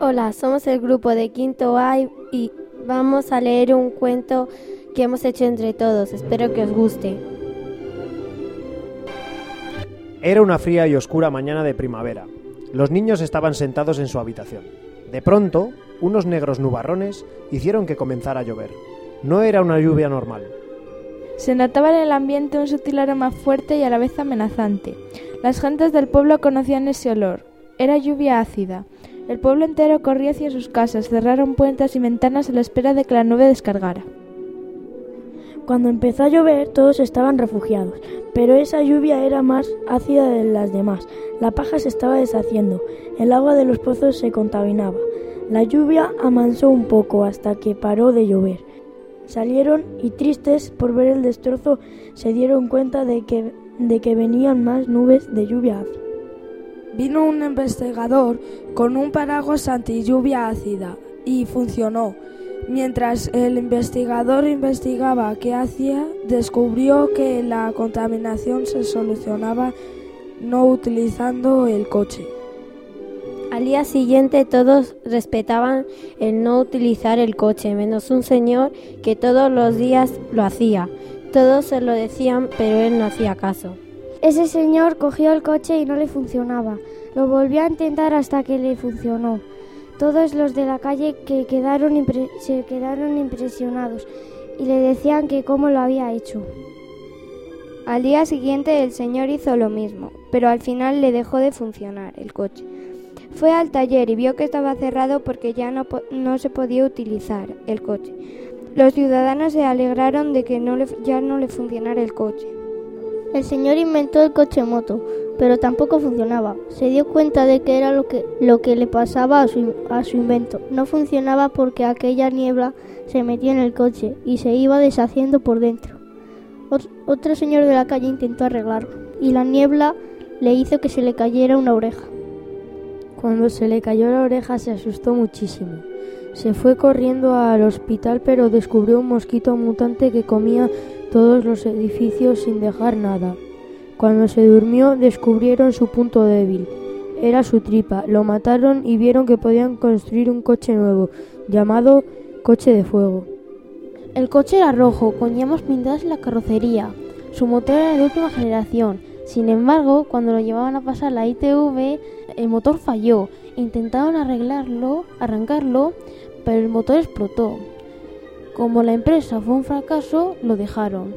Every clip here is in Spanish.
Hola, somos el grupo de Quinto A y vamos a leer un cuento que hemos hecho entre todos. Espero que os guste. Era una fría y oscura mañana de primavera. Los niños estaban sentados en su habitación. De pronto, unos negros nubarrones hicieron que comenzara a llover. No era una lluvia normal. Se notaba en el ambiente un sutil aroma fuerte y a la vez amenazante. Las gentes del pueblo conocían ese olor. Era lluvia ácida. El pueblo entero corría hacia sus casas, cerraron puertas y ventanas a la espera de que la nube descargara. Cuando empezó a llover todos estaban refugiados, pero esa lluvia era más ácida de las demás. La paja se estaba deshaciendo, el agua de los pozos se contaminaba. La lluvia amansó un poco hasta que paró de llover. Salieron y tristes por ver el destrozo se dieron cuenta de que, de que venían más nubes de lluvia ácida. Vino un investigador con un paraguas anti lluvia ácida y funcionó. Mientras el investigador investigaba qué hacía, descubrió que la contaminación se solucionaba no utilizando el coche. Al día siguiente todos respetaban el no utilizar el coche, menos un señor que todos los días lo hacía. Todos se lo decían, pero él no hacía caso. Ese señor cogió el coche y no le funcionaba. Lo volvió a intentar hasta que le funcionó. Todos los de la calle que quedaron se quedaron impresionados y le decían que cómo lo había hecho. Al día siguiente el señor hizo lo mismo, pero al final le dejó de funcionar el coche. Fue al taller y vio que estaba cerrado porque ya no, no se podía utilizar el coche. Los ciudadanos se alegraron de que ya no le funcionara el coche. El señor inventó el coche moto, pero tampoco funcionaba. Se dio cuenta de que era lo que, lo que le pasaba a su, a su invento. No funcionaba porque aquella niebla se metía en el coche y se iba deshaciendo por dentro. otro señor de la calle intentó arreglarlo y la niebla le hizo que se le cayera una oreja. Cuando se le cayó la oreja se asustó muchísimo. Se fue corriendo al hospital pero descubrió un mosquito mutante que comía todos los edificios sin dejar nada. Cuando se durmió descubrieron su punto débil. Era su tripa. Lo mataron y vieron que podían construir un coche nuevo, llamado coche de fuego. El coche era rojo, con llamas pintadas en la carrocería. Su motor era de última generación. Sin embargo, cuando lo llevaban a pasar la ITV, el motor falló. Intentaron arreglarlo, arrancarlo, pero el motor explotó. Como la empresa fue un fracaso, lo dejaron.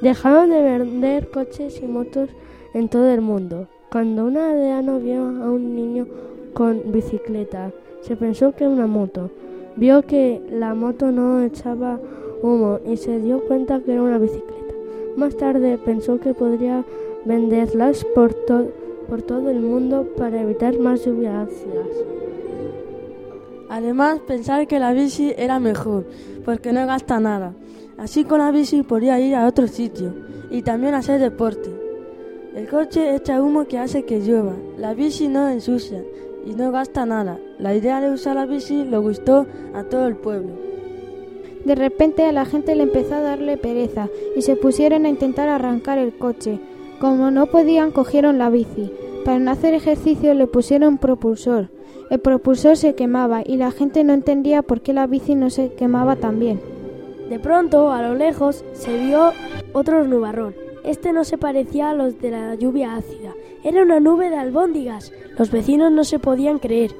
Dejaron de vender coches y motos en todo el mundo. Cuando un aldeano vio a un niño con bicicleta, se pensó que era una moto. Vio que la moto no echaba humo y se dio cuenta que era una bicicleta. Más tarde pensó que podría venderlas por, por todo el mundo para evitar más lluvias Además, pensar que la bici era mejor, porque no gasta nada. Así con la bici podía ir a otro sitio y también hacer deporte. El coche echa humo que hace que llueva. La bici no ensucia y no gasta nada. La idea de usar la bici le gustó a todo el pueblo. De repente a la gente le empezó a darle pereza y se pusieron a intentar arrancar el coche. Como no podían, cogieron la bici. Para no hacer ejercicio le pusieron propulsor. El propulsor se quemaba y la gente no entendía por qué la bici no se quemaba también. De pronto, a lo lejos, se vio otro nubarrón. Este no se parecía a los de la lluvia ácida. Era una nube de albóndigas. Los vecinos no se podían creer.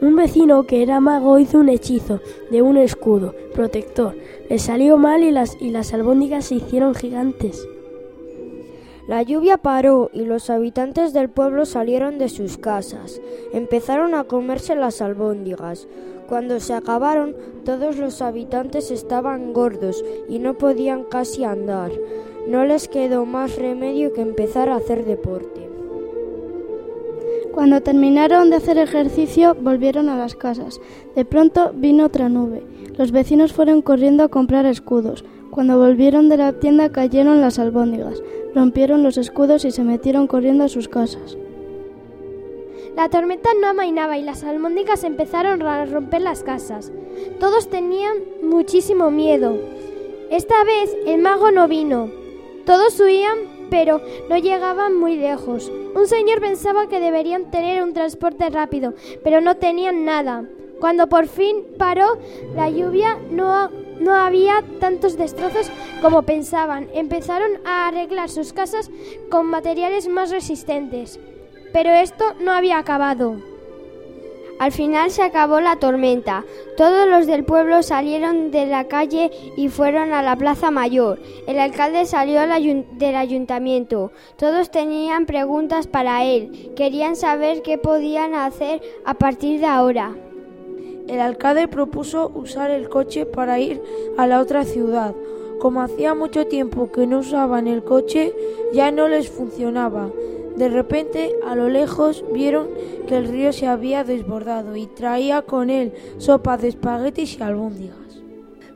Un vecino que era mago hizo un hechizo de un escudo protector. Le salió mal y las, y las albóndigas se hicieron gigantes. La lluvia paró y los habitantes del pueblo salieron de sus casas. Empezaron a comerse las albóndigas. Cuando se acabaron, todos los habitantes estaban gordos y no podían casi andar. No les quedó más remedio que empezar a hacer deporte. Cuando terminaron de hacer ejercicio, volvieron a las casas. De pronto vino otra nube. Los vecinos fueron corriendo a comprar escudos. Cuando volvieron de la tienda cayeron las albóndigas, rompieron los escudos y se metieron corriendo a sus casas. La tormenta no amainaba y las albóndigas empezaron a romper las casas. Todos tenían muchísimo miedo. Esta vez el mago no vino. Todos huían pero no llegaban muy lejos. Un señor pensaba que deberían tener un transporte rápido, pero no tenían nada. Cuando por fin paró la lluvia, no, no había tantos destrozos como pensaban. Empezaron a arreglar sus casas con materiales más resistentes. Pero esto no había acabado. Al final se acabó la tormenta. Todos los del pueblo salieron de la calle y fueron a la plaza mayor. El alcalde salió del ayuntamiento. Todos tenían preguntas para él. Querían saber qué podían hacer a partir de ahora. El alcalde propuso usar el coche para ir a la otra ciudad. Como hacía mucho tiempo que no usaban el coche, ya no les funcionaba. De repente, a lo lejos, vieron que el río se había desbordado y traía con él sopa de espaguetis y albóndigas.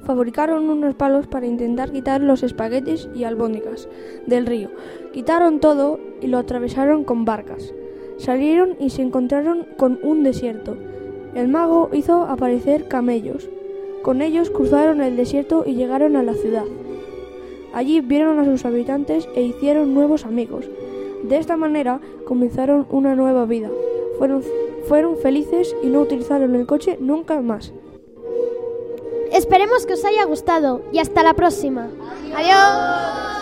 Fabricaron unos palos para intentar quitar los espaguetis y albóndigas del río. Quitaron todo y lo atravesaron con barcas. Salieron y se encontraron con un desierto. El mago hizo aparecer camellos. Con ellos cruzaron el desierto y llegaron a la ciudad. Allí vieron a sus habitantes e hicieron nuevos amigos. De esta manera comenzaron una nueva vida. Fueron, felices y no utilizaron el coche nunca más. Esperemos que os haya gustado y hasta la próxima. Adiós.